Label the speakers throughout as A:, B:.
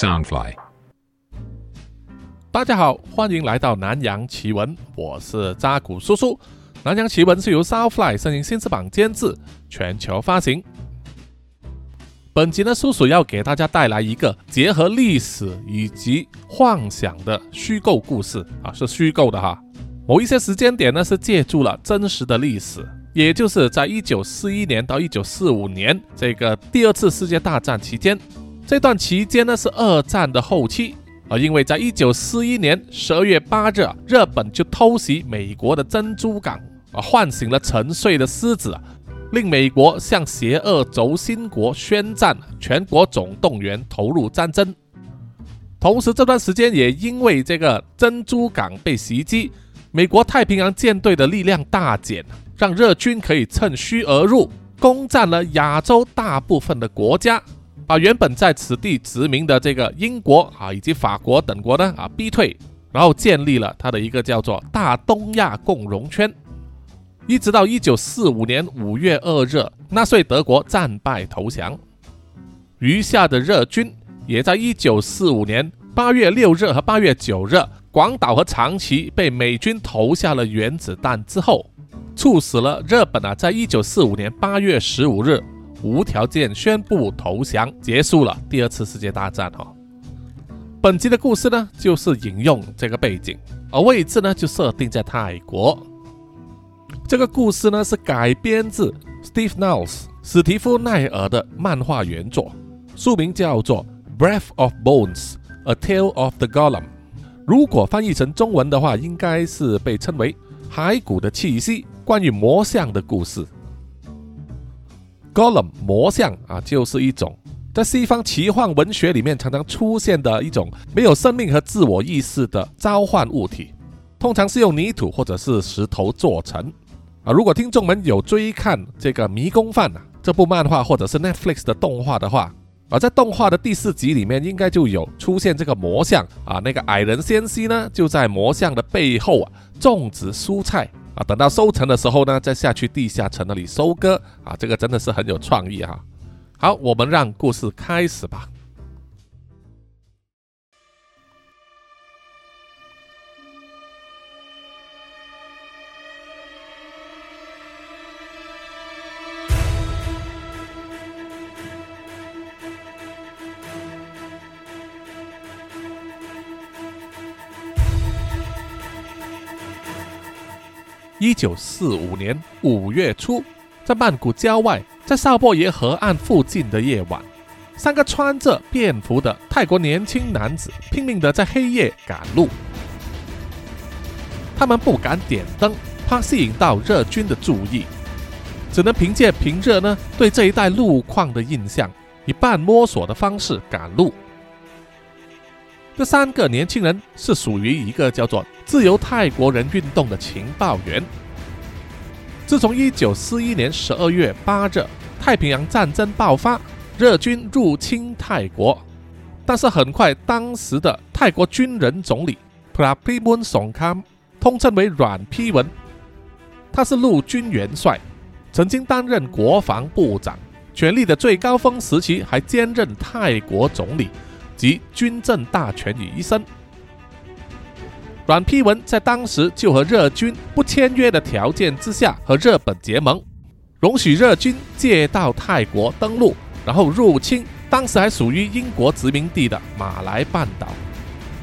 A: Soundfly。
B: 大家好，欢迎来到南洋奇闻，我是扎古叔叔。南洋奇闻是由 Soundfly 声音新翅膀监制，全球发行。本集呢，叔叔要给大家带来一个结合历史以及幻想的虚构故事啊，是虚构的哈。某一些时间点呢，是借助了真实的历史，也就是在一九四一年到一九四五年这个第二次世界大战期间。这段期间呢，是二战的后期。而因为在一九四一年十二月八日，日本就偷袭美国的珍珠港，啊，唤醒了沉睡的狮子，令美国向邪恶轴心国宣战，全国总动员投入战争。同时，这段时间也因为这个珍珠港被袭击，美国太平洋舰队的力量大减，让日军可以趁虚而入，攻占了亚洲大部分的国家。把原本在此地殖民的这个英国啊以及法国等国呢啊逼退，然后建立了他的一个叫做大东亚共荣圈，一直到一九四五年五月二日，纳粹德国战败投降，余下的日军也在一九四五年八月六日和八月九日，广岛和长崎被美军投下了原子弹之后，促使了日本啊在一九四五年八月十五日。无条件宣布投降，结束了第二次世界大战。哈，本集的故事呢，就是引用这个背景，而位置呢，就设定在泰国。这个故事呢，是改编自 Steve Niles 史蒂夫奈尔的漫画原作，书名叫做《Breath of Bones: A Tale of the Golem》。如果翻译成中文的话，应该是被称为《骸骨的气息》，关于魔像的故事。Golem 魔像啊，就是一种在西方奇幻文学里面常常出现的一种没有生命和自我意识的召唤物体，通常是用泥土或者是石头做成啊。如果听众们有追看这个《迷宫饭》啊这部漫画或者是 Netflix 的动画的话，啊，在动画的第四集里面应该就有出现这个魔像啊。那个矮人仙溪呢，就在魔像的背后啊种植蔬菜。啊，等到收成的时候呢，再下去地下城那里收割啊，这个真的是很有创意哈。好，我们让故事开始吧。一九四五年五月初，在曼谷郊外，在少波耶河岸附近的夜晚，三个穿着便服的泰国年轻男子拼命地在黑夜赶路。他们不敢点灯，怕吸引到日军的注意，只能凭借平日呢对这一带路况的印象，以半摸索的方式赶路。这三个年轻人是属于一个叫做“自由泰国人运动”的情报员。自从一九四一年十二月八日太平洋战争爆发，日军入侵泰国，但是很快，当时的泰国军人总理 Prapimoon 颂康通称为阮丕文，他是陆军元帅，曾经担任国防部长，权力的最高峰时期还兼任泰国总理。及军政大权于一身。阮丕文在当时就和日军不签约的条件之下和日本结盟，容许日军借道泰国登陆，然后入侵当时还属于英国殖民地的马来半岛。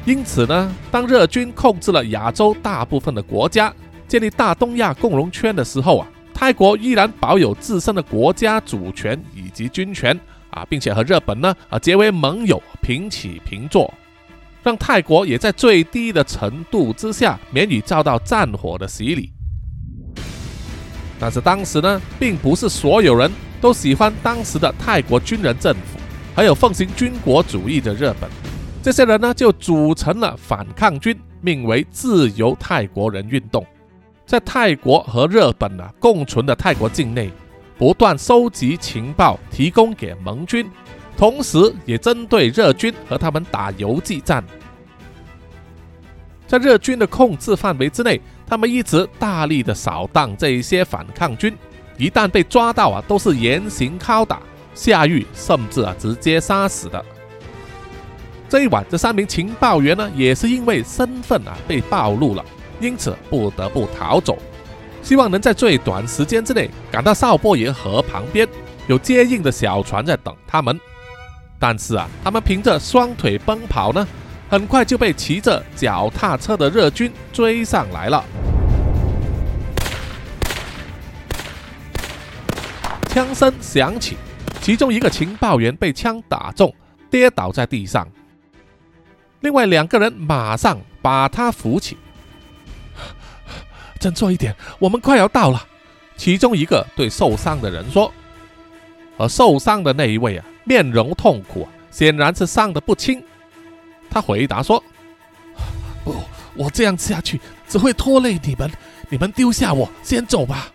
B: 因此呢，当日军控制了亚洲大部分的国家，建立大东亚共荣圈的时候啊，泰国依然保有自身的国家主权以及军权。啊，并且和日本呢啊结为盟友，平起平坐，让泰国也在最低的程度之下免于遭到战火的洗礼。但是当时呢，并不是所有人都喜欢当时的泰国军人政府，还有奉行军国主义的日本。这些人呢，就组成了反抗军，名为自由泰国人运动，在泰国和日本呢共存的泰国境内。不断收集情报，提供给盟军，同时也针对日军和他们打游击战。在日军的控制范围之内，他们一直大力的扫荡这一些反抗军。一旦被抓到啊，都是严刑拷打、下狱，甚至啊直接杀死的。这一晚，这三名情报员呢，也是因为身份啊被暴露了，因此不得不逃走，希望能在最短时间之内赶到少波爷河旁边，有接应的小船在等他们。但是啊，他们凭着双腿奔跑呢，很快就被骑着脚踏车的日军追上来了。枪声响起，其中一个情报员被枪打中，跌倒在地上。另外两个人马上把他扶起。振作一点，我们快要到了。其中一个对受伤的人说。而受伤的那一位啊，面容痛苦，显然是伤得不轻。他回答说：“不，我这样下去只会拖累你们，你们丢下我先走吧。”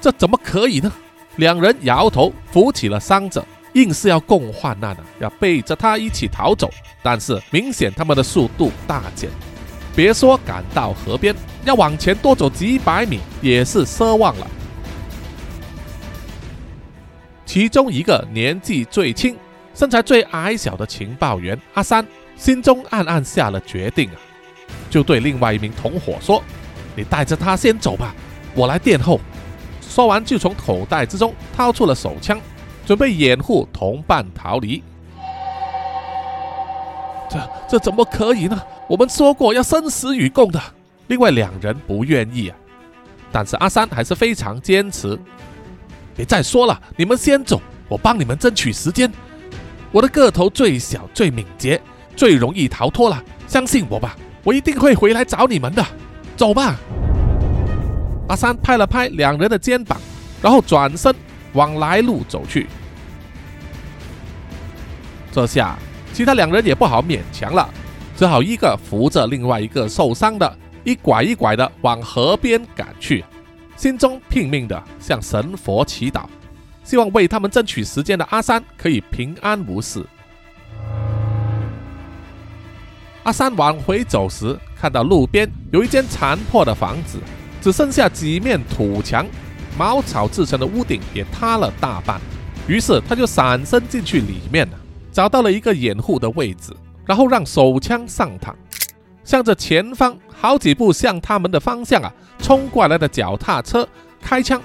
B: 这怎么可以呢？两人摇头，扶起了伤者。硬是要共患难啊，要背着他一起逃走，但是明显他们的速度大减，别说赶到河边，要往前多走几百米也是奢望了。其中一个年纪最轻、身材最矮小的情报员阿三，心中暗暗下了决定啊，就对另外一名同伙说：“你带着他先走吧，我来殿后。”说完就从口袋之中掏出了手枪。准备掩护同伴逃离，这这怎么可以呢？我们说过要生死与共的。另外两人不愿意啊，但是阿三还是非常坚持。别再说了，你们先走，我帮你们争取时间。我的个头最小、最敏捷、最容易逃脱了，相信我吧，我一定会回来找你们的。走吧。阿三拍了拍两人的肩膀，然后转身。往来路走去，这下其他两人也不好勉强了，只好一个扶着另外一个受伤的，一拐一拐的往河边赶去，心中拼命的向神佛祈祷，希望为他们争取时间的阿三可以平安无事。阿三往回走时，看到路边有一间残破的房子，只剩下几面土墙。茅草制成的屋顶也塌了大半，于是他就闪身进去里面，找到了一个掩护的位置，然后让手枪上膛，向着前方好几步向他们的方向啊冲过来的脚踏车开枪。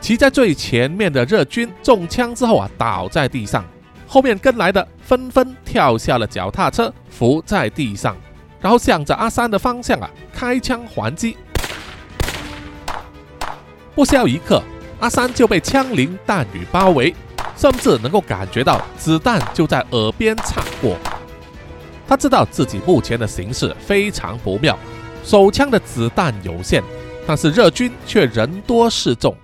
B: 骑在最前面的日军中枪之后啊倒在地上，后面跟来的纷纷跳下了脚踏车，伏在地上，然后向着阿三的方向啊开枪还击。不消一刻，阿三就被枪林弹雨包围，甚至能够感觉到子弹就在耳边擦过。他知道自己目前的形势非常不妙，手枪的子弹有限，但是日军却人多势众，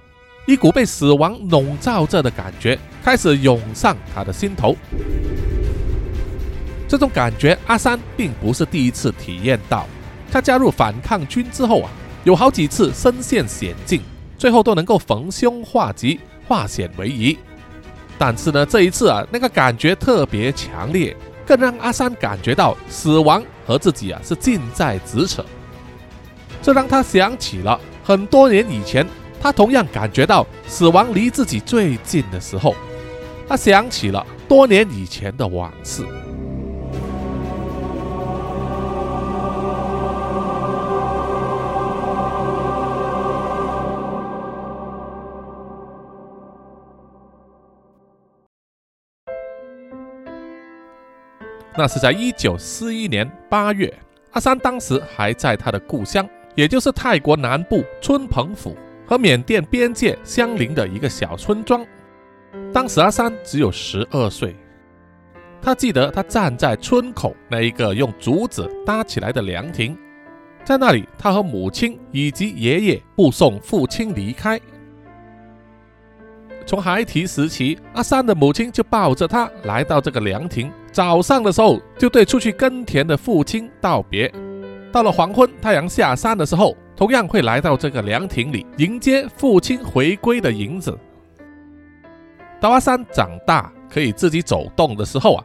B: 一股被死亡笼罩着的感觉开始涌上他的心头。这种感觉，阿三并不是第一次体验到。他加入反抗军之后啊，有好几次身陷险境。最后都能够逢凶化吉，化险为夷。但是呢，这一次啊，那个感觉特别强烈，更让阿三感觉到死亡和自己啊是近在咫尺。这让他想起了很多年以前，他同样感觉到死亡离自己最近的时候。他想起了多年以前的往事。那是在一九四一年八月，阿三当时还在他的故乡，也就是泰国南部春蓬府和缅甸边界相邻的一个小村庄。当时阿三只有十二岁，他记得他站在村口那一个用竹子搭起来的凉亭，在那里，他和母亲以及爷爷目送父亲离开。从孩提时期，阿三的母亲就抱着他来到这个凉亭。早上的时候，就对出去耕田的父亲道别。到了黄昏，太阳下山的时候，同样会来到这个凉亭里迎接父亲回归的影子。到阿三长大可以自己走动的时候啊，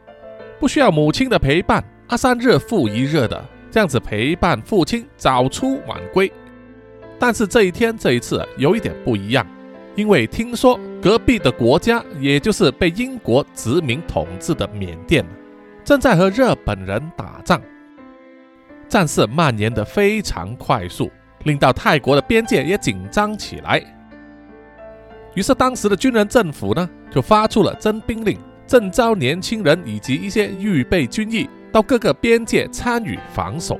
B: 不需要母亲的陪伴，阿三日复一日的这样子陪伴父亲早出晚归。但是这一天这一次有一点不一样，因为听说。隔壁的国家，也就是被英国殖民统治的缅甸，正在和日本人打仗，战事蔓延得非常快速，令到泰国的边界也紧张起来。于是，当时的军人政府呢，就发出了征兵令，征召年轻人以及一些预备军役到各个边界参与防守。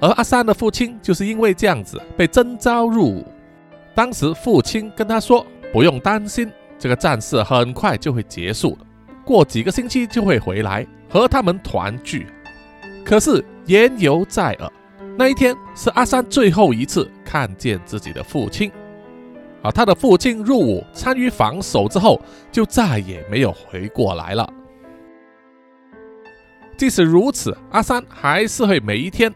B: 而阿三的父亲就是因为这样子被征召入伍。当时父亲跟他说：“不用担心，这个战事很快就会结束的，过几个星期就会回来和他们团聚。”可是言犹在耳，那一天是阿三最后一次看见自己的父亲。啊，他的父亲入伍参与防守之后，就再也没有回过来了。即使如此，阿三还是会每一天，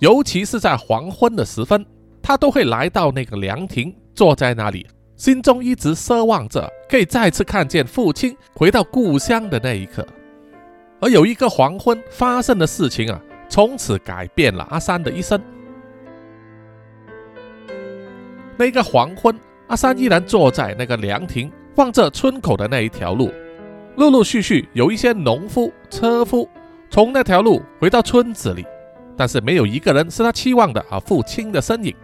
B: 尤其是在黄昏的时分，他都会来到那个凉亭，坐在那里，心中一直奢望着可以再次看见父亲回到故乡的那一刻。而有一个黄昏发生的事情啊，从此改变了阿三的一生。那个黄昏，阿三依然坐在那个凉亭，望着村口的那一条路。陆陆续续有一些农夫、车夫从那条路回到村子里，但是没有一个人是他期望的啊父亲的身影。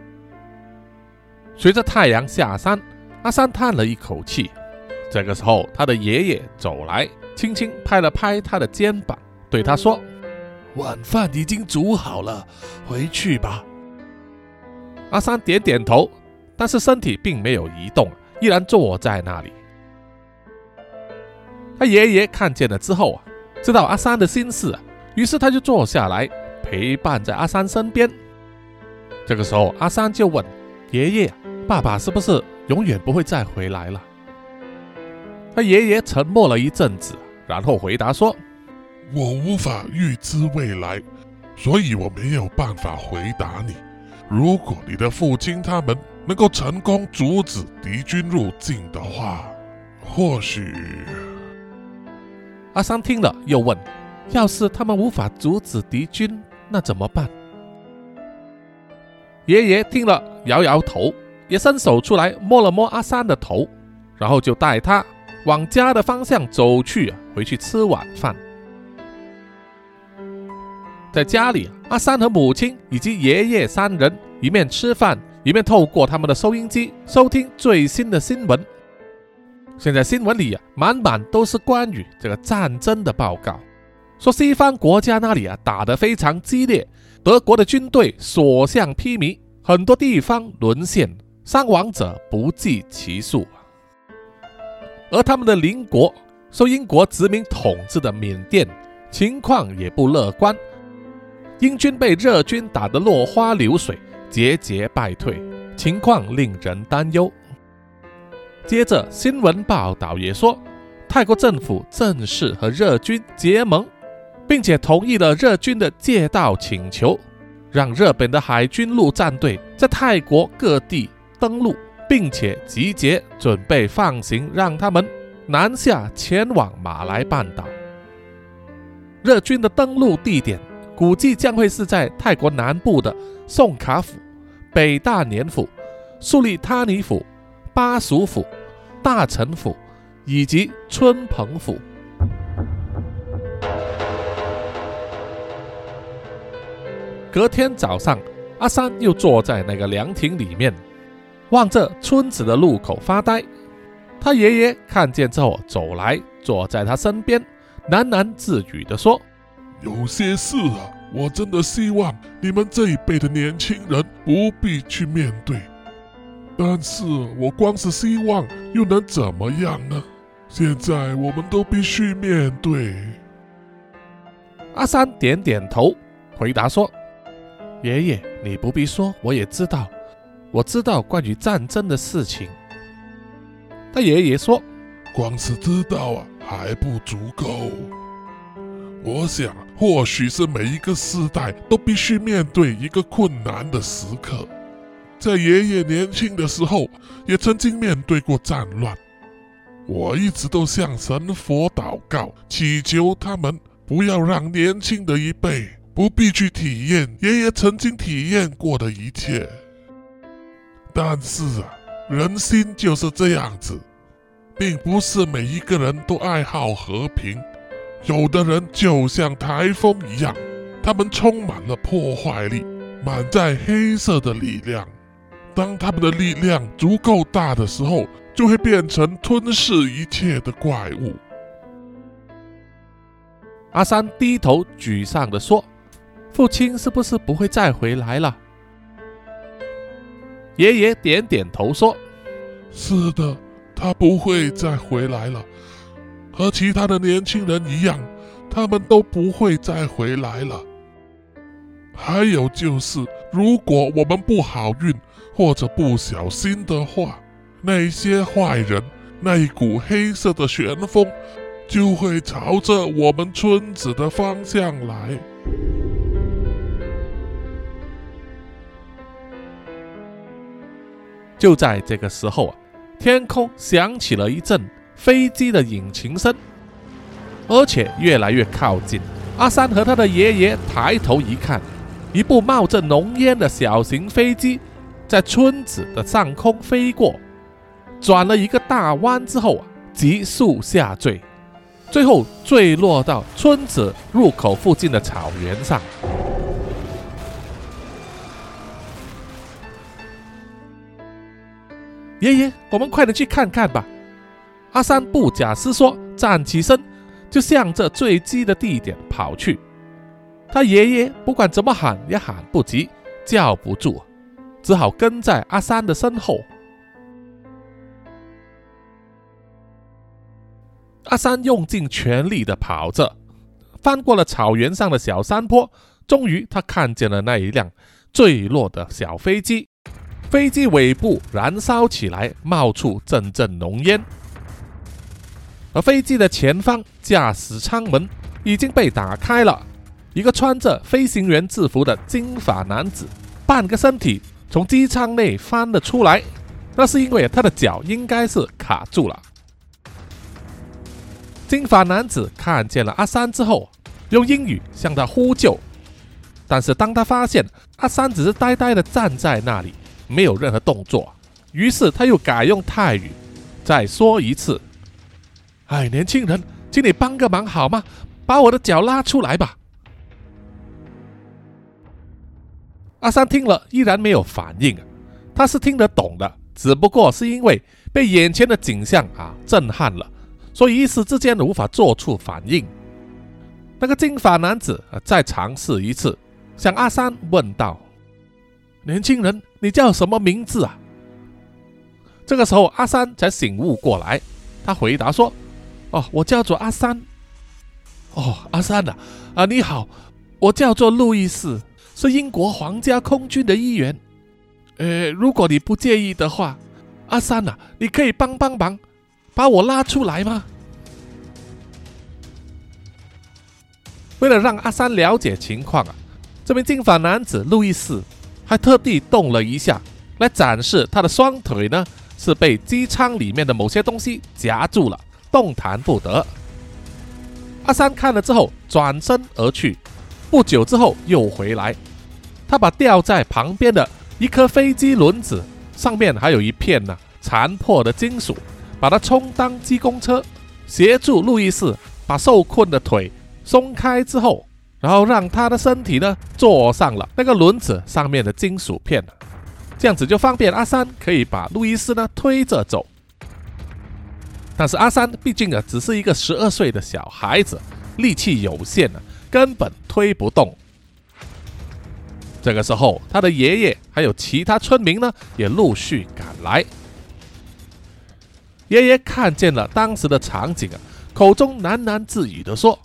B: 随着太阳下山，阿三叹了一口气。这个时候，他的爷爷走来，轻轻拍了拍他的肩膀，对他说：“
A: 晚饭已经煮好了，回去吧。”
B: 阿三点点头。但是身体并没有移动，依然坐在那里。他爷爷看见了之后啊，知道阿三的心事，啊于是他就坐下来陪伴在阿三身边。这个时候，阿三就问爷爷：“爸爸是不是永远不会再回来了？”他爷爷沉默了一阵子，然后回答说：“
A: 我无法预知未来，所以我没有办法回答你。如果你的父亲他们……”能够成功阻止敌军入境的话，或许……
B: 阿桑听了又问：“要是他们无法阻止敌军，那怎么办？”爷爷听了摇摇头，也伸手出来摸了摸阿三的头，然后就带他往家的方向走去，回去吃晚饭。在家里，阿三和母亲以及爷爷三人一面吃饭。一面透过他们的收音机收听最新的新闻。现在新闻里啊，满满都是关于这个战争的报告，说西方国家那里啊打得非常激烈，德国的军队所向披靡，很多地方沦陷，伤亡者不计其数。而他们的邻国受英国殖民统治的缅甸情况也不乐观，英军被日军打得落花流水。节节败退，情况令人担忧。接着，新闻报道也说，泰国政府正式和日军结盟，并且同意了日军的借道请求，让日本的海军陆战队在泰国各地登陆，并且集结准备放行，让他们南下前往马来半岛。日军的登陆地点。估计将会是在泰国南部的宋卡府、北大年府、苏利他尼府、巴蜀府、大城府以及春蓬府。隔天早上，阿三又坐在那个凉亭里面，望着村子的路口发呆。他爷爷看见之后走来，坐在他身边，喃喃自语地说。
A: 有些事啊，我真的希望你们这一辈的年轻人不必去面对。但是我光是希望又能怎么样呢？现在我们都必须面对。
B: 阿三点点头，回答说：“爷爷，你不必说，我也知道，我知道关于战争的事情。”他爷爷说：“
A: 光是知道啊，还不足够。”我想，或许是每一个时代都必须面对一个困难的时刻。在爷爷年轻的时候，也曾经面对过战乱。我一直都向神佛祷告，祈求他们不要让年轻的一辈不必去体验爷爷曾经体验过的一切。但是啊，人心就是这样子，并不是每一个人都爱好和平，有的人就像台风一样，他们充满了破坏力，满载黑色的力量。当他们的力量足够大的时候，就会变成吞噬一切的怪物。
B: 阿三低头沮丧地说：“父亲是不是不会再回来了？”爷爷点点头说：“
A: 是的。”他不会再回来了，和其他的年轻人一样，他们都不会再回来了。还有就是，如果我们不好运或者不小心的话，那些坏人那股黑色的旋风就会朝着我们村子的方向来。
B: 就在这个时候啊。天空响起了一阵飞机的引擎声，而且越来越靠近。阿三和他的爷爷抬头一看，一部冒着浓烟的小型飞机在村子的上空飞过，转了一个大弯之后啊，急速下坠，最后坠落到村子入口附近的草原上。爷爷，我们快点去看看吧！阿三不假思索站起身，就向着坠机的地点跑去。他爷爷不管怎么喊也喊不及，叫不住，只好跟在阿三的身后。阿三用尽全力的跑着，翻过了草原上的小山坡，终于他看见了那一辆坠落的小飞机。飞机尾部燃烧起来，冒出阵阵浓烟。而飞机的前方驾驶舱门已经被打开了，一个穿着飞行员制服的金发男子半个身体从机舱内翻了出来，那是因为他的脚应该是卡住了。金发男子看见了阿三之后，用英语向他呼救，但是当他发现阿三只是呆呆的站在那里。没有任何动作，于是他又改用泰语再说一次：“哎，年轻人，请你帮个忙好吗？把我的脚拉出来吧。”阿三听了依然没有反应，他是听得懂的，只不过是因为被眼前的景象啊震撼了，所以一时之间无法做出反应。那个金发男子再尝试一次，向阿三问道。年轻人，你叫什么名字啊？这个时候，阿三才醒悟过来，他回答说：“哦，我叫做阿三。哦，阿三呐，啊，你好，我叫做路易斯，是英国皇家空军的一员。呃，如果你不介意的话，阿三呐，你可以帮帮忙，把我拉出来吗？”为了让阿三了解情况啊，这名金发男子路易斯。还特地动了一下，来展示他的双腿呢，是被机舱里面的某些东西夹住了，动弹不得。阿三看了之后，转身而去。不久之后又回来，他把吊在旁边的一颗飞机轮子上面还有一片呢残破的金属，把它充当机工车，协助路易斯把受困的腿松开之后。然后让他的身体呢坐上了那个轮子上面的金属片，这样子就方便阿三可以把路易斯呢推着走。但是阿三毕竟啊只是一个十二岁的小孩子，力气有限啊，根本推不动。这个时候，他的爷爷还有其他村民呢也陆续赶来。爷爷看见了当时的场景啊，口中喃喃自语的说：“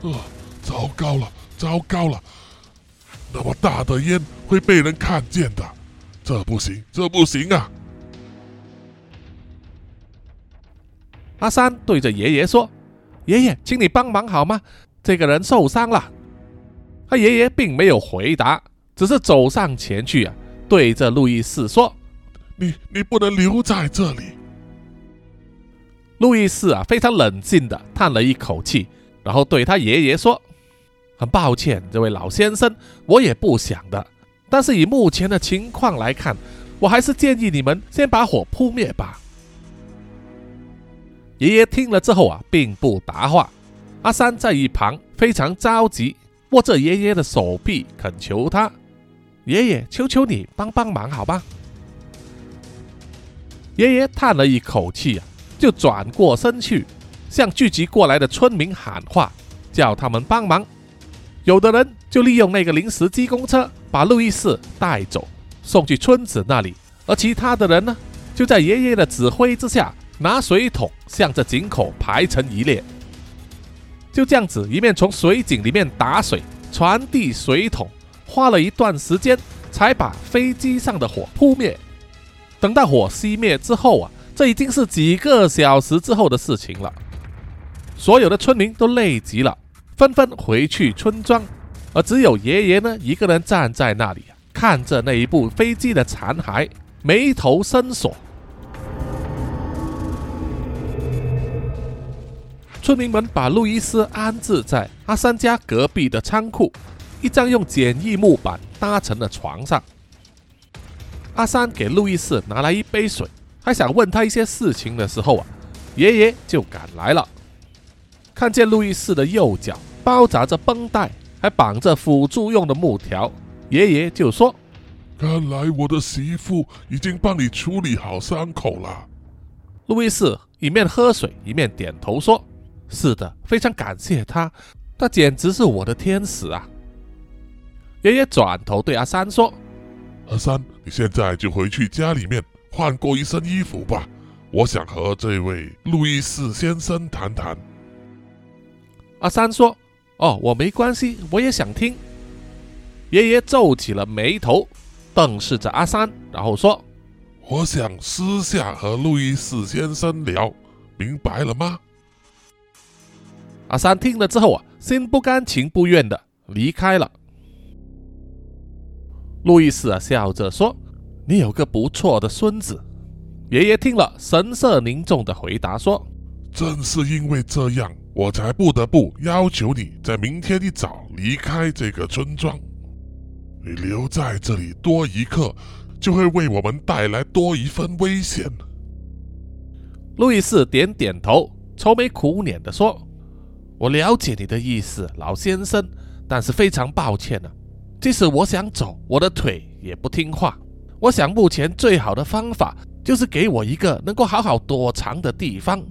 A: 糟糕了，糟糕了！那么大的烟会被人看见的，这不行，这不行啊！
B: 阿三对着爷爷说：“爷爷，请你帮忙好吗？这个人受伤了。”他爷爷并没有回答，只是走上前去啊，对着路易斯说：“
A: 你你不能留在这里。”
B: 路易斯啊，非常冷静的叹了一口气，然后对他爷爷说。很抱歉，这位老先生，我也不想的。但是以目前的情况来看，我还是建议你们先把火扑灭吧。爷爷听了之后啊，并不答话。阿三在一旁非常着急，握着爷爷的手臂，恳求他：“爷爷，求求你帮帮忙，好吧？”爷爷叹了一口气啊，就转过身去，向聚集过来的村民喊话，叫他们帮忙。有的人就利用那个临时机公车，把路易斯带走，送去村子那里；而其他的人呢，就在爷爷的指挥之下，拿水桶向着井口排成一列。就这样子，一面从水井里面打水，传递水桶，花了一段时间，才把飞机上的火扑灭。等到火熄灭之后啊，这已经是几个小时之后的事情了。所有的村民都累极了，纷纷回去村庄，而只有爷爷呢，一个人站在那里，看着那一部飞机的残骸，眉头深锁。村民们把路易斯安置在阿三家隔壁的仓库，一张用简易木板搭成的床上。阿三给路易斯拿来一杯水，还想问他一些事情的时候啊，爷爷就赶来了。看见路易斯的右脚包扎着绷带，还绑着辅助用的木条，爷爷就说：“
A: 看来我的媳妇已经帮你处理好伤口了。”
B: 路易斯一面喝水一面点头说：“是的，非常感谢他，他简直是我的天使啊！”爷爷转头对阿三说。
A: 阿三，你现在就回去家里面换过一身衣服吧。我想和这位路易斯先生谈谈。
B: 阿三说：“哦，我没关系，我也想听。”爷爷皱起了眉头，瞪视着阿三，然后说：“
A: 我想私下和路易斯先生聊，明白了吗？”
B: 阿三听了之后啊，心不甘情不愿的离开了。路易斯啊，笑着说：“你有个不错的孙子。”爷爷听了，神色凝重的回答说：“
A: 正是因为这样，我才不得不要求你在明天一早离开这个村庄。你留在这里多一刻，就会为我们带来多一份危险。”
B: 路易斯点点头，愁眉苦脸的说：“我了解你的意思，老先生，但是非常抱歉呢。”即使我想走，我的腿也不听话。我想目前最好的方法就是给我一个能够好好躲藏的地方。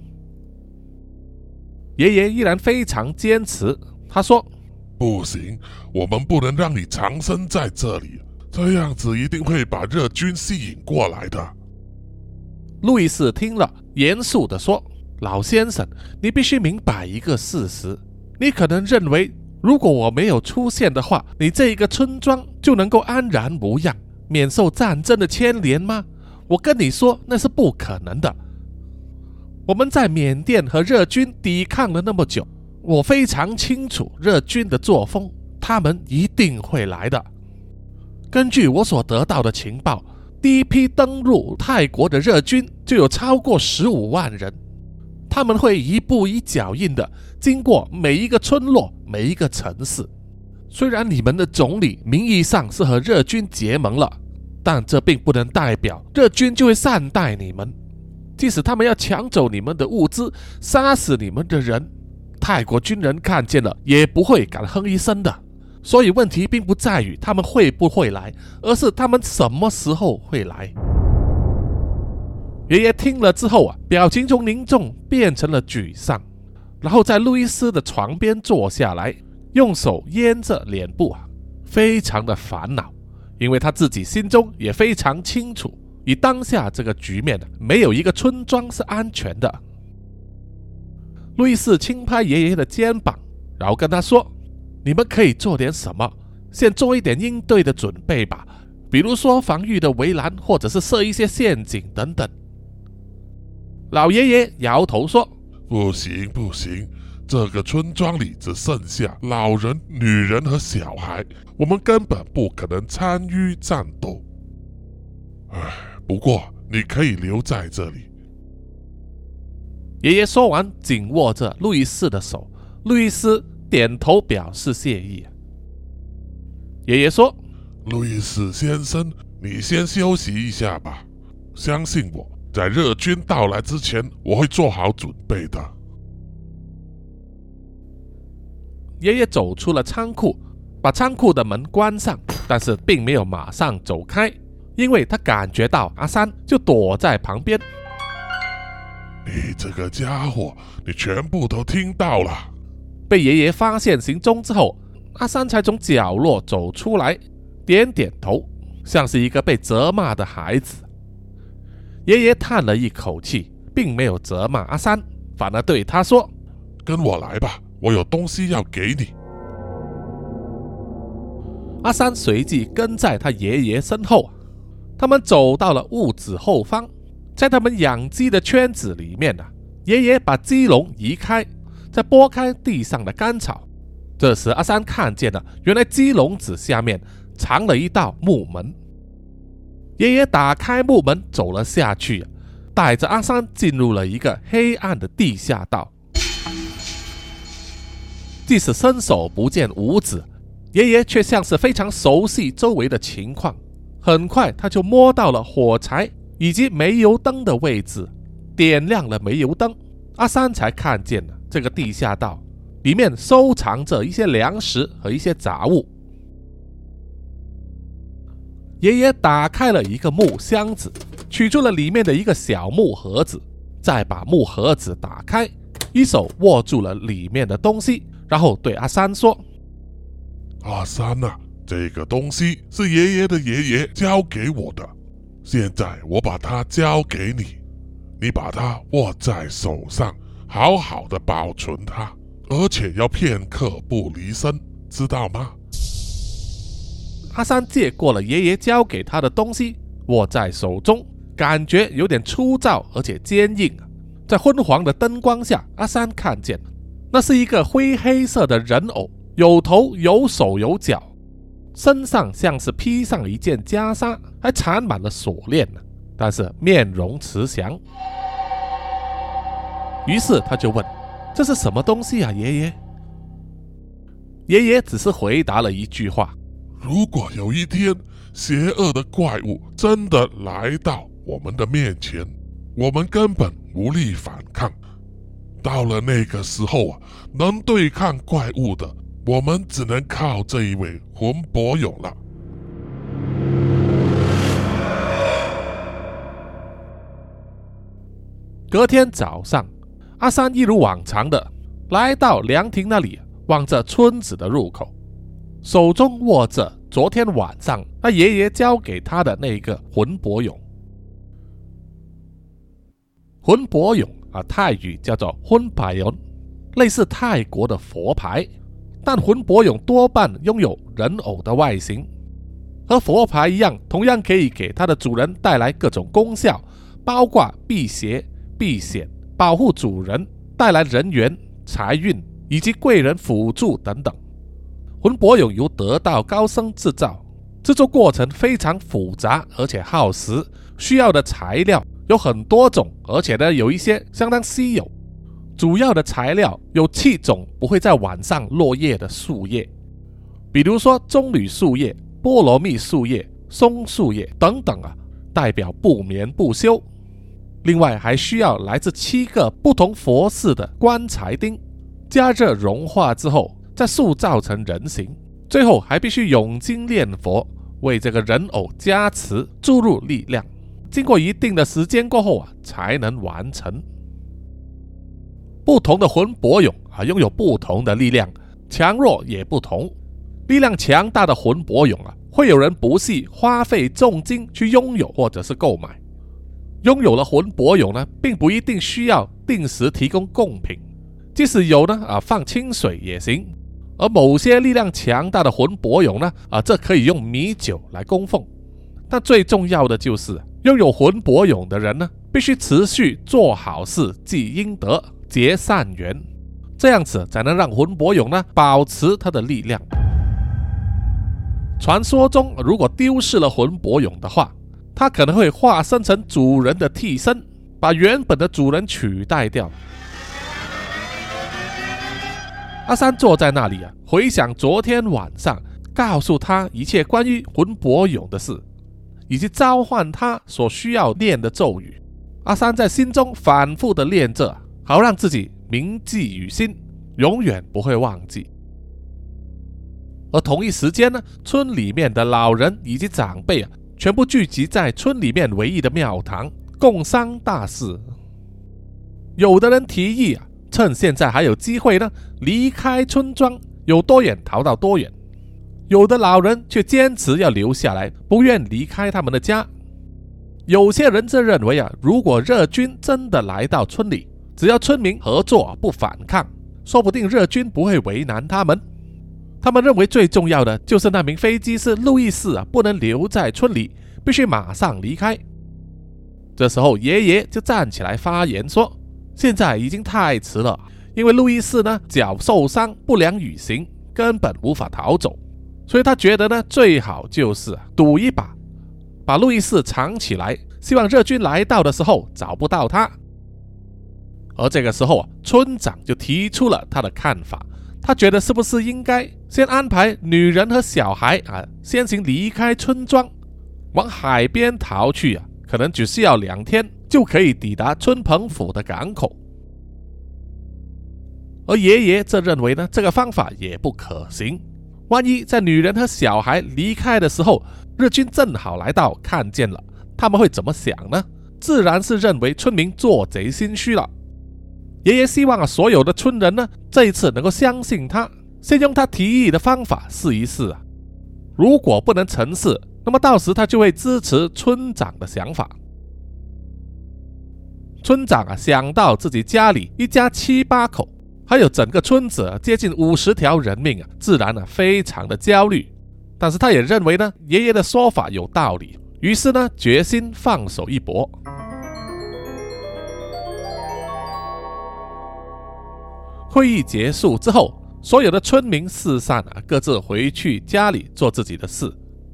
B: 爷爷依然非常坚持，他说：“
A: 不行，我们不能让你藏身在这里，这样子一定会把日军吸引过来的。”
B: 路易斯听了，严肃地说：“老先生，你必须明白一个事实，你可能认为。”如果我没有出现的话，你这一个村庄就能够安然无恙，免受战争的牵连吗？我跟你说，那是不可能的。我们在缅甸和日军抵抗了那么久，我非常清楚日军的作风，他们一定会来的。根据我所得到的情报，第一批登陆泰国的日军就有超过十五万人。他们会一步一脚印的经过每一个村落、每一个城市。虽然你们的总理名义上是和日军结盟了，但这并不能代表日军就会善待你们。即使他们要抢走你们的物资、杀死你们的人，泰国军人看见了也不会敢哼一声的。所以问题并不在于他们会不会来，而是他们什么时候会来。爷爷听了之后啊，表情从凝重变成了沮丧，然后在路易斯的床边坐下来，用手掩着脸部啊，非常的烦恼，因为他自己心中也非常清楚，以当下这个局面没有一个村庄是安全的。路易斯轻拍爷爷的肩膀，然后跟他说：“你们可以做点什么，先做一点应对的准备吧，比如说防御的围栏，或者是设一些陷阱等等。”老爷爷摇头说：“
A: 不行，不行，这个村庄里只剩下老人、女人和小孩，我们根本不可能参与战斗。唉，不过你可以留在这里。”
B: 爷爷说完，紧握着路易斯的手。路易斯点头表示谢意。爷爷说：“
A: 路易斯先生，你先休息一下吧，相信我。”在日军到来之前，我会做好准备的。
B: 爷爷走出了仓库，把仓库的门关上，但是并没有马上走开，因为他感觉到阿三就躲在旁边。
A: 你这个家伙，你全部都听到了。
B: 被爷爷发现行踪之后，阿三才从角落走出来，点点头，像是一个被责骂的孩子。爷爷叹了一口气，并没有责骂阿三，反而对他说：“
A: 跟我来吧。”我有东西要给你。
B: 阿三随即跟在他爷爷身后，他们走到了屋子后方，在他们养鸡的圈子里面呢，爷爷把鸡笼移开，再拨开地上的干草。这时，阿三看见了，原来鸡笼子下面藏了一道木门。爷爷打开木门，走了下去，带着阿三进入了一个黑暗的地下道。即使伸手不见五指，爷爷却像是非常熟悉周围的情况。很快，他就摸到了火柴以及煤油灯的位置，点亮了煤油灯。阿三才看见了这个地下道里面收藏着一些粮食和一些杂物。爷爷打开了一个木箱子，取出了里面的一个小木盒子，再把木盒子打开，一手握住了里面的东西。然后对阿三说：“
A: 阿三呐，这个东西是爷爷的爷爷交给我的，现在我把它交给你，你把它握在手上，好好的保存它，而且要片刻不离身，知道吗？”
B: 阿三接过了爷爷交给他的东西，握在手中，感觉有点粗糙而且坚硬。在昏黄的灯光下，阿三看见。那是一个灰黑色的人偶，有头有手有脚，身上像是披上了一件袈裟，还缠满了锁链呢。但是面容慈祥。于是他就问：“这是什么东西啊，爷爷？”爷爷只是回答了一句话：“
A: 如果有一天邪恶的怪物真的来到我们的面前，我们根本无力反抗。”到了那个时候啊，能对抗怪物的，我们只能靠这一位魂伯勇了。
B: 隔天早上，阿三一如往常的来到凉亭那里，望着村子的入口，手中握着昨天晚上他爷爷交给他的那个魂伯勇。魂伯勇。啊，泰语叫做魂牌勇，类似泰国的佛牌，但魂伯勇多半拥有人偶的外形，和佛牌一样，同样可以给它的主人带来各种功效，包括辟邪、避险、保护主人、带来人缘、财运以及贵人辅助等等。魂伯勇由得道高僧制造，制作过程非常复杂而且耗时，需要的材料。有很多种，而且呢，有一些相当稀有。主要的材料有七种不会在晚上落叶的树叶，比如说棕榈树叶、菠萝蜜树叶、松树叶等等啊，代表不眠不休。另外还需要来自七个不同佛寺的棺材钉，加热融化之后再塑造成人形。最后还必须永经念佛，为这个人偶加持、注入力量。经过一定的时间过后啊，才能完成。不同的魂伯勇啊，拥有不同的力量，强弱也不同。力量强大的魂伯勇啊，会有人不惜花费重金去拥有或者是购买。拥有了魂伯勇呢，并不一定需要定时提供贡品，即使有呢啊，放清水也行。而某些力量强大的魂伯勇呢，啊，这可以用米酒来供奉。但最重要的就是。拥有魂伯勇的人呢，必须持续做好事、积阴德、结善缘，这样子才能让魂伯勇呢保持他的力量。传说中，如果丢失了魂伯勇的话，他可能会化身成主人的替身，把原本的主人取代掉。阿三坐在那里啊，回想昨天晚上告诉他一切关于魂伯勇的事。以及召唤他所需要念的咒语，阿三在心中反复的念着，好让自己铭记于心，永远不会忘记。而同一时间呢，村里面的老人以及长辈啊，全部聚集在村里面唯一的庙堂，共商大事。有的人提议啊，趁现在还有机会呢，离开村庄，有多远逃到多远；有的老人却坚持要留下来，不愿离开他们的家。有些人则认为啊，如果日军真的来到村里，只要村民合作不反抗，说不定日军不会为难他们。他们认为最重要的就是那名飞机师路易斯啊，不能留在村里，必须马上离开。这时候，爷爷就站起来发言说：“现在已经太迟了，因为路易斯呢脚受伤，不良于行，根本无法逃走。所以他觉得呢，最好就是赌一把，把路易斯藏起来，希望日军来到的时候找不到他。”而这个时候啊，村长就提出了他的看法。他觉得是不是应该先安排女人和小孩啊先行离开村庄，往海边逃去啊？可能只需要两天就可以抵达春鹏府的港口。而爷爷则认为呢，这个方法也不可行。万一在女人和小孩离开的时候，日军正好来到，看见了，他们会怎么想呢？自然是认为村民做贼心虚了。爷爷希望啊，所有的村人呢，这一次能够相信他，先用他提议的方法试一试啊。如果不能成事，那么到时他就会支持村长的想法。村长啊，想到自己家里一家七八口，还有整个村子接近五十条人命啊，自然呢非常的焦虑。但是他也认为呢，爷爷的说法有道理，于是呢，决心放手一搏。会议结束之后，所有的村民四散啊，各自回去家里做自己的事。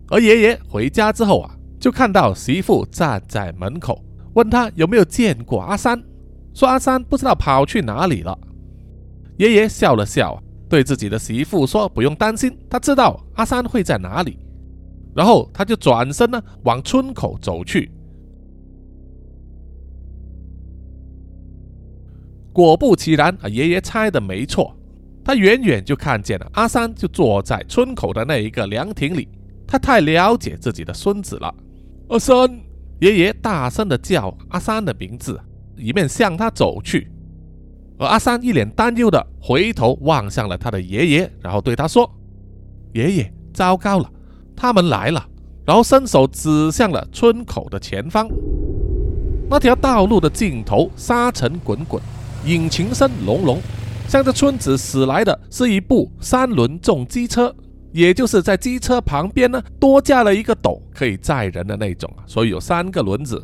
B: 而爷爷回家之后啊，就看到媳妇站在门口，问他有没有见过阿三，说阿三不知道跑去哪里了。爷爷笑了笑，对自己的媳妇说：“不用担心，他知道阿三会在哪里。”然后他就转身呢，往村口走去。果不其然啊，爷爷猜的没错，他远远就看见了阿三，就坐在村口的那一个凉亭里。他太了解自己的孙子了，阿三！爷爷大声的叫阿三的名字，一面向他走去。而阿三一脸担忧的回头望向了他的爷爷，然后对他说：“爷爷，糟糕了，他们来了！”然后伸手指向了村口的前方，那条道路的尽头，沙尘滚滚。引擎声隆隆，向着村子驶来的是一部三轮重机车，也就是在机车旁边呢多加了一个斗，可以载人的那种所以有三个轮子。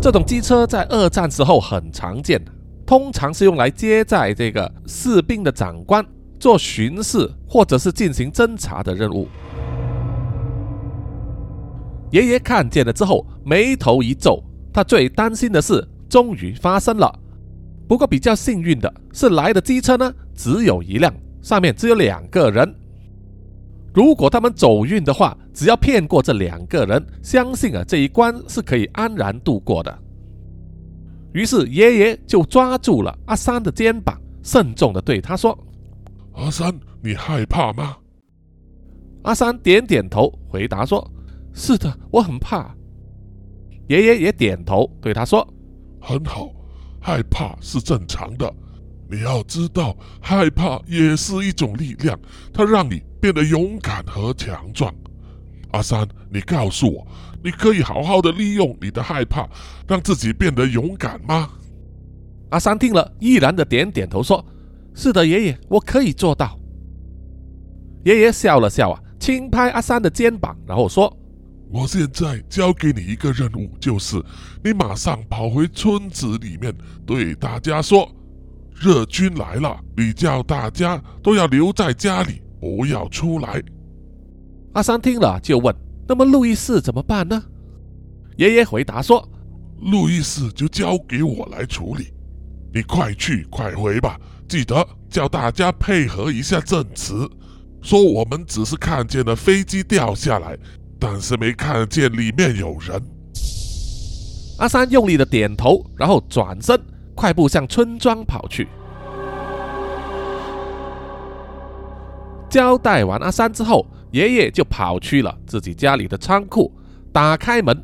B: 这种机车在二战时候很常见，通常是用来接载这个士兵的长官做巡视或者是进行侦查的任务。爷爷看见了之后，眉头一皱，他最担心的事终于发生了。不过比较幸运的是，来的机车呢只有一辆，上面只有两个人。如果他们走运的话，只要骗过这两个人，相信啊这一关是可以安然度过的。于是爷爷就抓住了阿三的肩膀，慎重的对他说：“
A: 阿三，你害怕吗？”
B: 阿三点点头，回答说：“是的，我很怕。”爷爷也点头对他说：“
A: 很好。”害怕是正常的，你要知道，害怕也是一种力量，它让你变得勇敢和强壮。阿三，你告诉我，你可以好好的利用你的害怕，让自己变得勇敢吗？
B: 阿三听了，毅然的点点头，说：“是的，爷爷，我可以做到。”爷爷笑了笑啊，轻拍阿三的肩膀，然后说。
A: 我现在交给你一个任务，就是你马上跑回村子里面，对大家说：“日军来了！”你叫大家都要留在家里，不要出来。
B: 阿三听了就问：“那么路易斯怎么办呢？”爷爷回答说：“
A: 路易斯就交给我来处理，你快去快回吧。记得叫大家配合一下证词，说我们只是看见了飞机掉下来。”但是没看见里面有人。
B: 阿三用力的点头，然后转身，快步向村庄跑去。交代完阿三之后，爷爷就跑去了自己家里的仓库，打开门。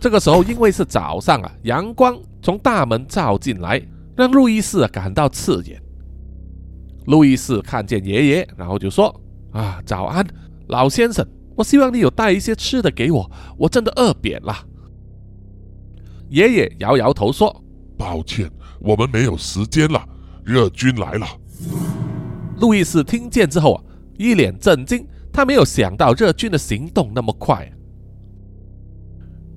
B: 这个时候，因为是早上啊，阳光从大门照进来，让路易斯感到刺眼。路易斯看见爷爷，然后就说：“啊，早安，老先生，我希望你有带一些吃的给我，我真的饿扁了。”爷爷摇摇头说：“
A: 抱歉，我们没有时间了，日军来了。”
B: 路易斯听见之后啊，一脸震惊，他没有想到日军的行动那么快。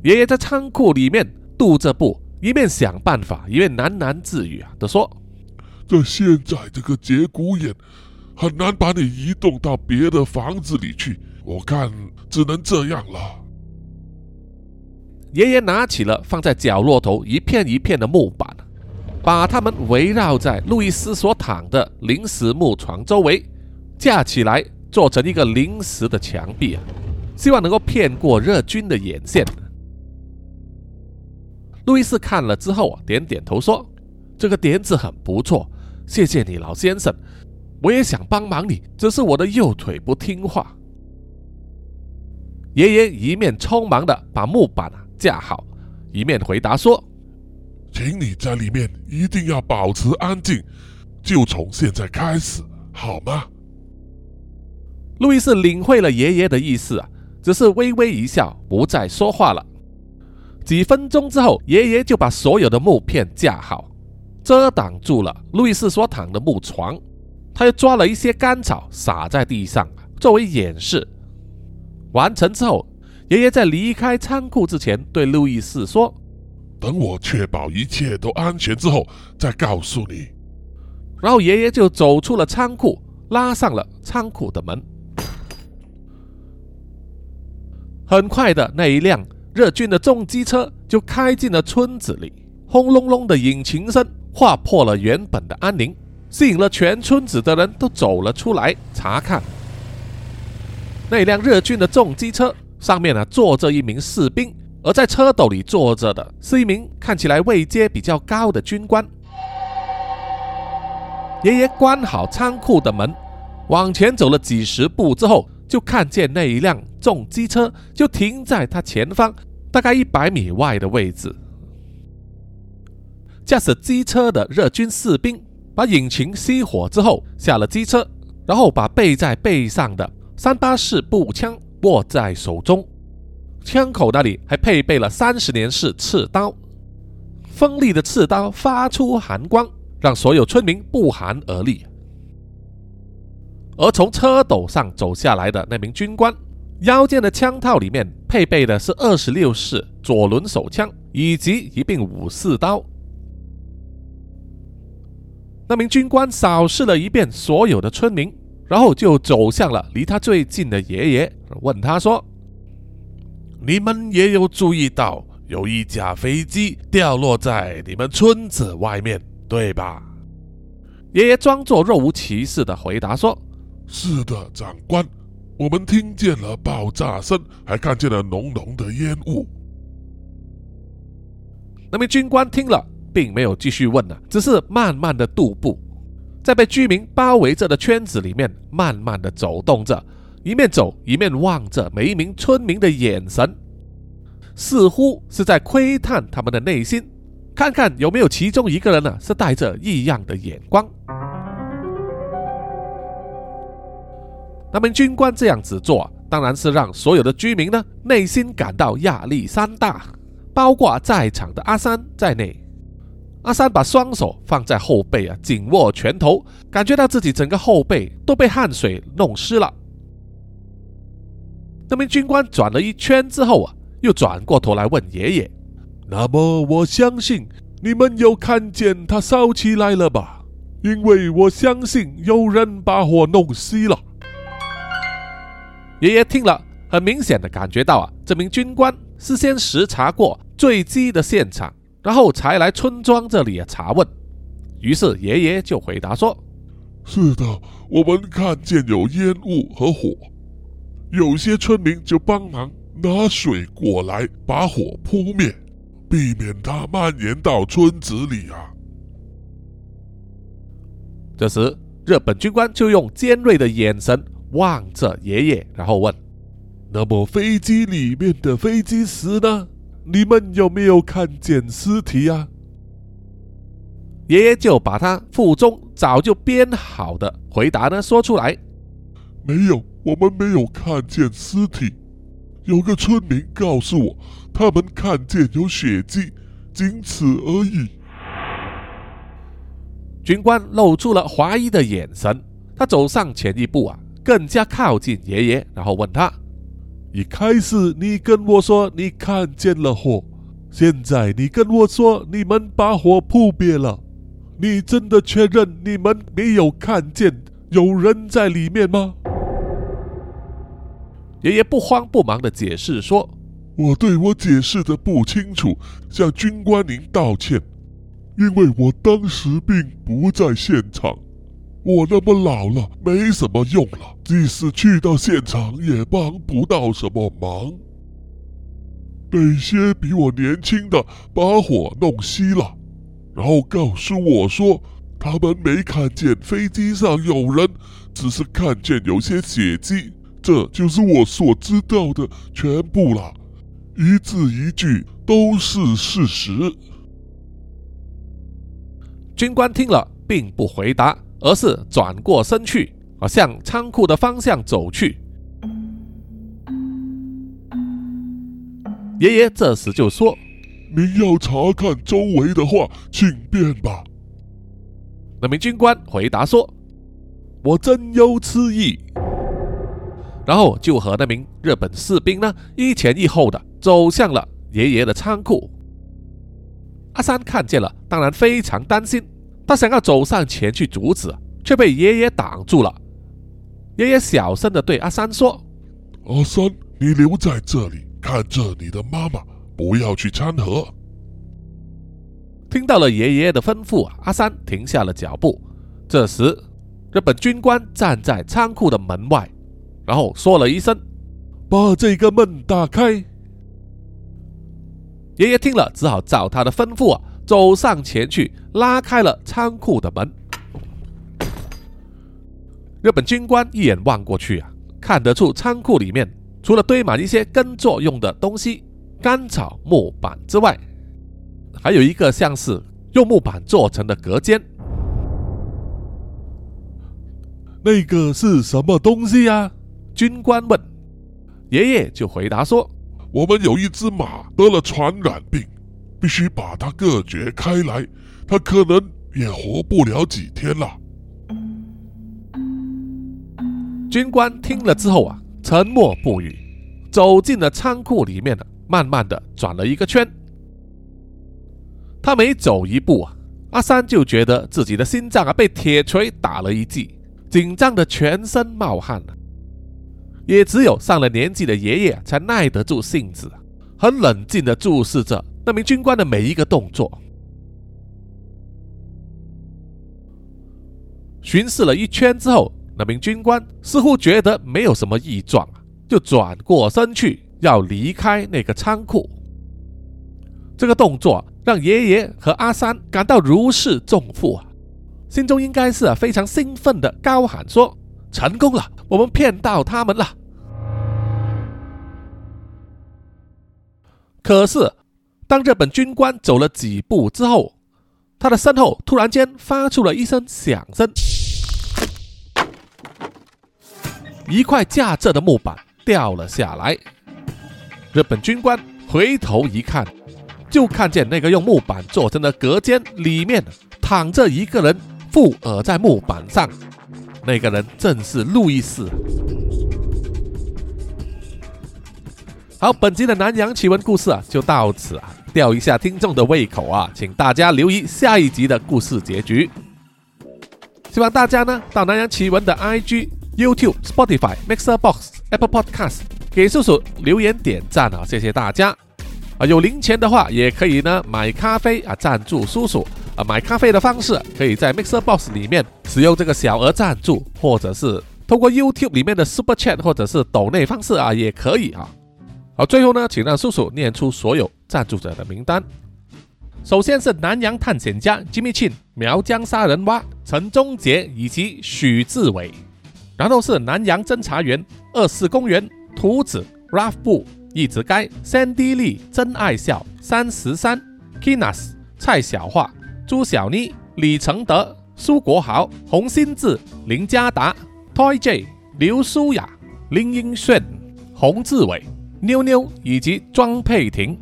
B: 爷爷在仓库里面踱着步，一面想办法，一面喃喃自语啊的说：“
A: 在现在这个节骨眼，很难把你移动到别的房子里去，我看只能这样了。”
B: 爷爷拿起了放在角落头一片一片的木板。把它们围绕在路易斯所躺的临时木床周围，架起来做成一个临时的墙壁啊，希望能够骗过日军的眼线。路易斯看了之后啊，点点头说：“这个点子很不错，谢谢你，老先生。我也想帮忙你，只是我的右腿不听话。”爷爷一面匆忙的把木板架好，一面回答说。
A: 请你在里面一定要保持安静，就从现在开始，好吗？
B: 路易斯领会了爷爷的意思啊，只是微微一笑，不再说话了。几分钟之后，爷爷就把所有的木片架好，遮挡住了路易斯所躺的木床。他又抓了一些干草撒在地上，作为掩饰。完成之后，爷爷在离开仓库之前对路易斯说。
A: 等我确保一切都安全之后，再告诉你。
B: 然后爷爷就走出了仓库，拉上了仓库的门。很快的，那一辆日军的重机车就开进了村子里，轰隆隆的引擎声划破了原本的安宁，吸引了全村子的人都走了出来查看。那辆日军的重机车上面呢，坐着一名士兵。而在车斗里坐着的是一名看起来位阶比较高的军官。爷爷关好仓库的门，往前走了几十步之后，就看见那一辆重机车就停在他前方大概一百米外的位置。驾驶机车的日军士兵把引擎熄火之后下了机车，然后把背在背上的三八式步枪握在手中。枪口那里还配备了三十年式刺刀，锋利的刺刀发出寒光，让所有村民不寒而栗。而从车斗上走下来的那名军官，腰间的枪套里面配备的是二十六式左轮手枪以及一柄武士刀。那名军官扫视了一遍所有的村民，然后就走向了离他最近的爷爷，问他说。你们也有注意到有一架飞机掉落在你们村子外面，对吧？爷爷装作若无其事的回答说：“
A: 是的，长官，我们听见了爆炸声，还看见了浓浓的烟雾。”
B: 那名军官听了，并没有继续问了，只是慢慢的踱步，在被居民包围着的圈子里面，慢慢的走动着。一面走一面望着每一名村民的眼神，似乎是在窥探他们的内心，看看有没有其中一个人呢是带着异样的眼光。那名军官这样子做，当然是让所有的居民呢内心感到压力山大，包括在场的阿三在内。阿三把双手放在后背啊，紧握拳头，感觉到自己整个后背都被汗水弄湿了。那名军官转了一圈之后啊，又转过头来问爷爷：“那么我相信你们有看见他烧起来了吧？因为我相信有人把火弄熄了。”爷爷听了，很明显的感觉到啊，这名军官事先视察过坠机的现场，然后才来村庄这里啊查问。于是爷爷就回答说：“
A: 是的，我们看见有烟雾和火。”有些村民就帮忙拿水过来把火扑灭，避免它蔓延到村子里啊。
B: 这时，日本军官就用尖锐的眼神望着爷爷，然后问：“
C: 那么飞机里面的飞机师呢？你们有没有看见尸体啊？”
B: 爷爷就把他腹中早就编好的回答呢说出来：“
A: 没有，我们没有看见尸体。有个村民告诉我，他们看见有血迹，仅此而已。”
B: 军官露出了怀疑的眼神，他走上前一步啊，更加靠近爷爷，然后问他：“
C: 一开始你跟我说你看见了火，现在你跟我说你们把火扑灭了。”你真的确认你们没有看见有人在里面吗？
B: 爷爷不慌不忙的解释说：“
A: 我对我解释的不清楚，向军官您道歉，因为我当时并不在现场。我那么老了，没什么用了，即使去到现场也帮不到什么忙。那些比我年轻的把火弄熄了。”然后告诉我说，他们没看见飞机上有人，只是看见有些血迹。这就是我所知道的全部了，一字一句都是事实。
B: 军官听了，并不回答，而是转过身去，啊，向仓库的方向走去。爷爷这时就说。
A: 您要查看周围的话，请便吧。
B: 那名军官回答说：“
C: 我真有此意。”
B: 然后就和那名日本士兵呢一前一后的走向了爷爷的仓库。阿三看见了，当然非常担心，他想要走上前去阻止，却被爷爷挡住了。爷爷小声的对阿三说：“
A: 阿三，你留在这里，看着你的妈妈。”不要去掺和。
B: 听到了爷爷的吩咐啊，阿三停下了脚步。这时，日本军官站在仓库的门外，然后说了一声：“
C: 把这个门打开。”
B: 爷爷听了，只好照他的吩咐啊，走上前去拉开了仓库的门。日本军官一眼望过去啊，看得出仓库里面除了堆满一些耕作用的东西。干草木板之外，还有一个像是用木板做成的隔间。
C: 那个是什么东西呀？
B: 军官问。爷爷就回答说：“
A: 我们有一只马得了传染病，必须把它隔绝开来，它可能也活不了几天了。”
B: 军官听了之后啊，沉默不语，走进了仓库里面了。慢慢的转了一个圈，他每走一步啊，阿三就觉得自己的心脏啊被铁锤打了一记，紧张的全身冒汗了。也只有上了年纪的爷爷才耐得住性子，很冷静的注视着那名军官的每一个动作。巡视了一圈之后，那名军官似乎觉得没有什么异状，就转过身去。要离开那个仓库，这个动作让爷爷和阿三感到如释重负啊，心中应该是非常兴奋的，高喊说：“成功了，我们骗到他们了。”可是，当日本军官走了几步之后，他的身后突然间发出了一声响声，一块架着的木板掉了下来。日本军官回头一看，就看见那个用木板做成的隔间里面躺着一个人，附耳在木板上。那个人正是路易斯。好，本集的南洋奇闻故事啊，就到此啊，吊一下听众的胃口啊，请大家留意下一集的故事结局。希望大家呢，到南洋奇闻的 IG、YouTube、Spotify、Mixer Box、Apple Podcast。给叔叔留言点赞啊！谢谢大家啊！有零钱的话，也可以呢买咖啡啊，赞助叔叔啊！买咖啡的方式可以在 Mixer Box 里面使用这个小额赞助，或者是通过 YouTube 里面的 Super Chat 或者是抖内方式啊，也可以啊！好，最后呢，请让叔叔念出所有赞助者的名单。首先是南洋探险家 Jimmy Chin、苗疆杀人蛙陈忠杰以及许志伟，然后是南洋侦查员二四公园图子 Ralph 布、一直该 Sandy Lee、真爱笑三十三 Kinas、蔡小桦、朱小妮、李承德、苏国豪、洪新志、林家达、Toy J、刘舒雅、林英炫、洪志伟、妞妞以及庄佩婷。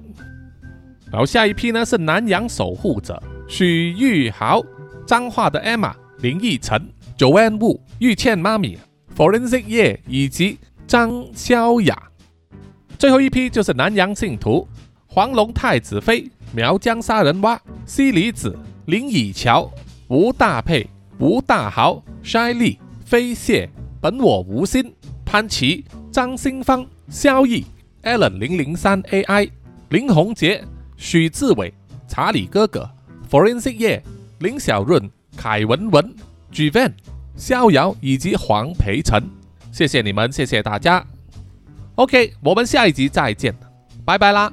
B: 然后下一批呢是南洋守护者许玉豪、彰化的 Emma、林奕晨、Joanne Wu、玉倩妈咪、Forensic 叶以及张潇雅。最后一批就是南洋信徒黄龙太子妃、苗疆杀人蛙、西里子、林以乔、吴大佩、吴大豪、筛丽、飞蟹、本我无心、潘琪、张新芳、萧毅、Allen 零零三 AI、林宏杰。许志伟、查理哥哥、Forensic 叶、林小润、凯文文、G Van、逍遥以及黄培成，谢谢你们，谢谢大家。OK，我们下一集再见，拜拜啦。